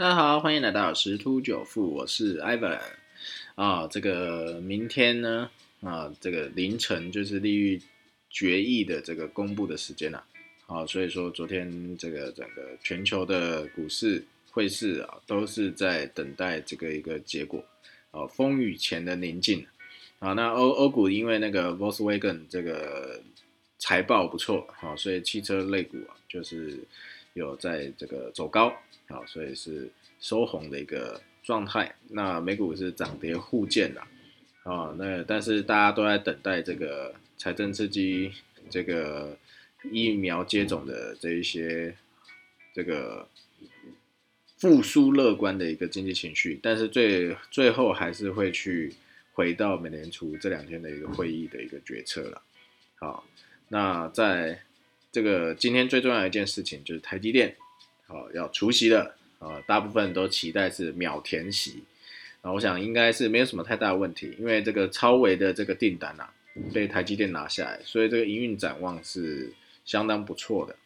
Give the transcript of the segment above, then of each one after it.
大家好，欢迎来到十突九富，我是 Ivan 啊。这个明天呢啊，这个凌晨就是利率决议的这个公布的时间了。好，所以说昨天这个整个全球的股市汇市啊，都是在等待这个一个结果。哦，风雨前的宁静。啊，那欧欧股因为那个 Volkswagen 这个财报不错，好，所以汽车类股啊，就是有在这个走高，好，所以是收红的一个状态。那美股是涨跌互见的，啊，那但是大家都在等待这个财政刺激，这个疫苗接种的这一些这个复苏乐观的一个经济情绪，但是最最后还是会去。回到美联储这两天的一个会议的一个决策了，好，那在这个今天最重要的一件事情就是台积电，好要除息了啊，大部分都期待是秒填息啊，我想应该是没有什么太大的问题，因为这个超维的这个订单呐被台积电拿下来，所以这个营运展望是相当不错的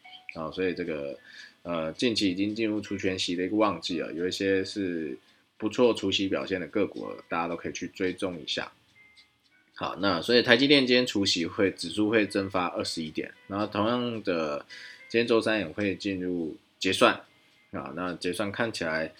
啊，所以这个呃近期已经进入除权息的一个旺季了，有一些是。不错，除夕表现的个股，大家都可以去追踪一下。好，那所以台积电今天除夕会指数会蒸发二十一点，然后同样的，今天周三也会进入结算啊。那结算看起来，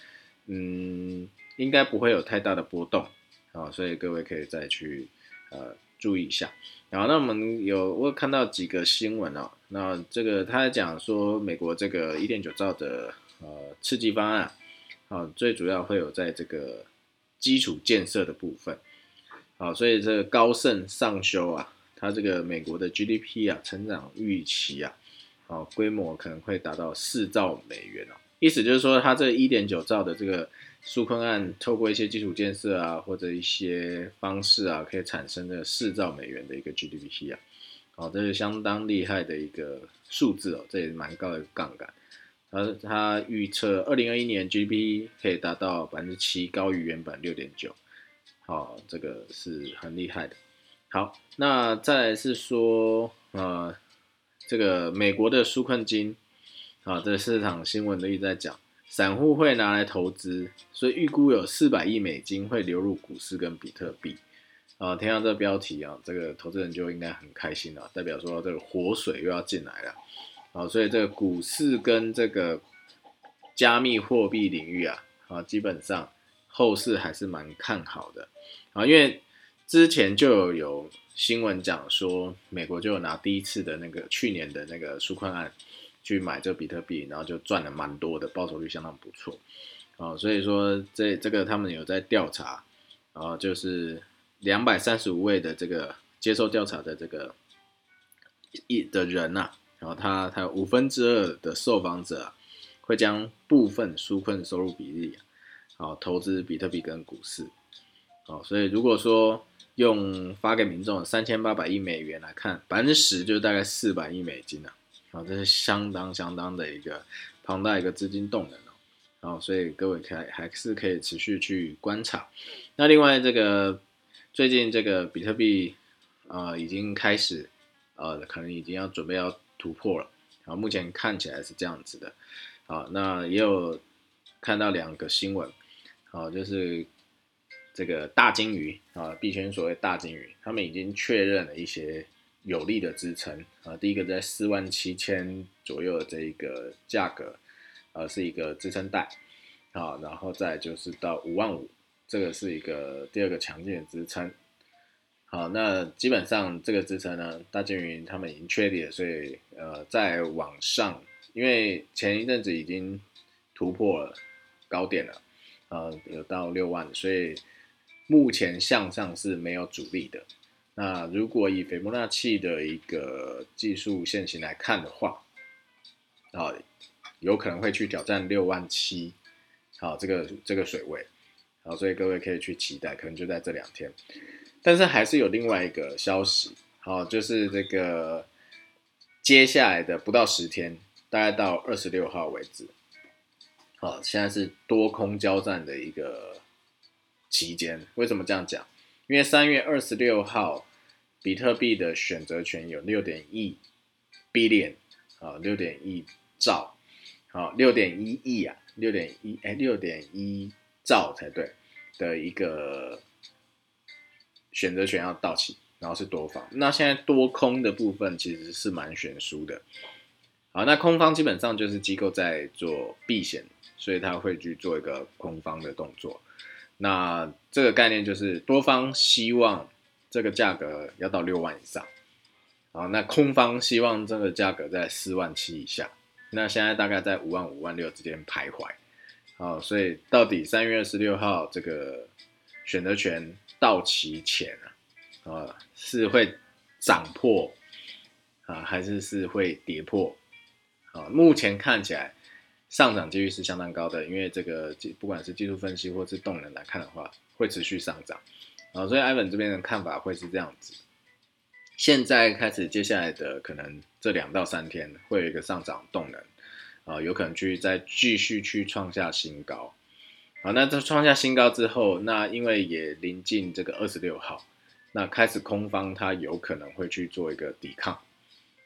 嗯，应该不会有太大的波动啊，所以各位可以再去呃注意一下。然后那我们有我看到几个新闻哦，那这个他讲说美国这个一点九兆的呃刺激方案。啊，最主要会有在这个基础建设的部分，好，所以这个高盛上修啊，它这个美国的 GDP 啊，成长预期啊，好，规模可能会达到四兆美元哦，意思就是说，它这一点九兆的这个纾困案，透过一些基础建设啊，或者一些方式啊，可以产生这四兆美元的一个 GDP 啊，好，这是相当厉害的一个数字哦，这也蛮高的杠杆。而他预测二零二一年 GDP 可以达到百分之七，高于原本六点九，好，这个是很厉害的。好，那再来是说，呃，这个美国的纾困金，啊，这个市场新闻都一直在讲，散户会拿来投资，所以预估有四百亿美金会流入股市跟比特币。啊，听到这标题啊，这个投资人就应该很开心了，代表说这个活水又要进来了。好，所以这个股市跟这个加密货币领域啊，啊，基本上后市还是蛮看好的啊，因为之前就有新闻讲说，美国就有拿第一次的那个去年的那个纾困案去买这比特币，然后就赚了蛮多的，报酬率相当不错啊，所以说这这个他们有在调查，然后就是两百三十五位的这个接受调查的这个一的人呐。然后他他五分之二的受访者啊，会将部分纾困收入比例好投资比特币跟股市，好，所以如果说用发给民众三千八百亿美元来看，百分之十就大概四百亿美金啊，好，这是相当相当的一个庞大一个资金动能哦，好，所以各位可还是可以持续去观察。那另外这个最近这个比特币啊已经开始呃可能已经要准备要。突破了，啊，目前看起来是这样子的，啊，那也有看到两个新闻，啊，就是这个大金鱼啊，币圈所谓大金鱼，他们已经确认了一些有利的支撑，啊，第一个在四万七千左右的这一个价格，呃，是一个支撑带，啊，然后再就是到五万五，这个是一个第二个强劲的支撑。好，那基本上这个支撑呢，大金鱼他们已经确立了，所以呃，在往上，因为前一阵子已经突破了高点了，呃，有到六万，所以目前向上是没有阻力的。那如果以斐波那契的一个技术线型来看的话，啊，有可能会去挑战六万七，好，这个这个水位，好，所以各位可以去期待，可能就在这两天。但是还是有另外一个消息，好，就是这个接下来的不到十天，大概到二十六号为止，好，现在是多空交战的一个期间。为什么这样讲？因为三月二十六号，比特币的选择权有六点一 billion，啊，六点一兆，好，六点一亿啊，六点一哎六点一兆才对的一个选择权要到期，然后是多方。那现在多空的部分其实是蛮悬殊的。好，那空方基本上就是机构在做避险，所以他会去做一个空方的动作。那这个概念就是多方希望这个价格要到六万以上，好，那空方希望这个价格在四万七以下。那现在大概在五万五万六之间徘徊。好，所以到底三月二十六号这个选择权到期前啊，啊是会涨破啊，还是是会跌破？啊，目前看起来上涨几率是相当高的，因为这个不管是技术分析或是动能来看的话，会持续上涨。啊，所以艾文这边的看法会是这样子。现在开始，接下来的可能这两到三天会有一个上涨动能，啊，有可能去再继续去创下新高。好，那这创下新高之后，那因为也临近这个二十六号，那开始空方它有可能会去做一个抵抗。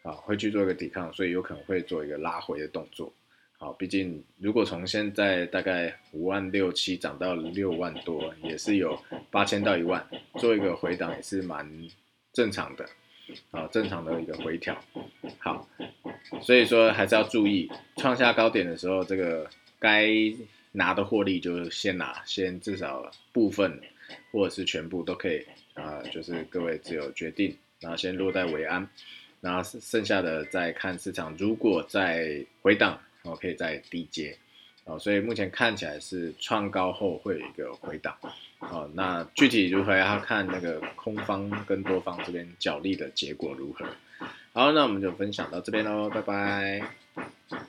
啊，会去做一个抵抗，所以有可能会做一个拉回的动作。好，毕竟如果从现在大概五万六七涨到六万多，也是有八千到一万，做一个回档也是蛮正常的。啊，正常的一个回调。好，所以说还是要注意，创下高点的时候，这个该拿的获利就先拿，先至少部分或者是全部都可以啊，就是各位自由决定，然后先落在为安。然后剩下的再看市场，如果再回档，我可以再低接，哦，所以目前看起来是创高后会有一个回档，哦，那具体如何要看那个空方跟多方这边角力的结果如何。好，那我们就分享到这边喽，拜拜。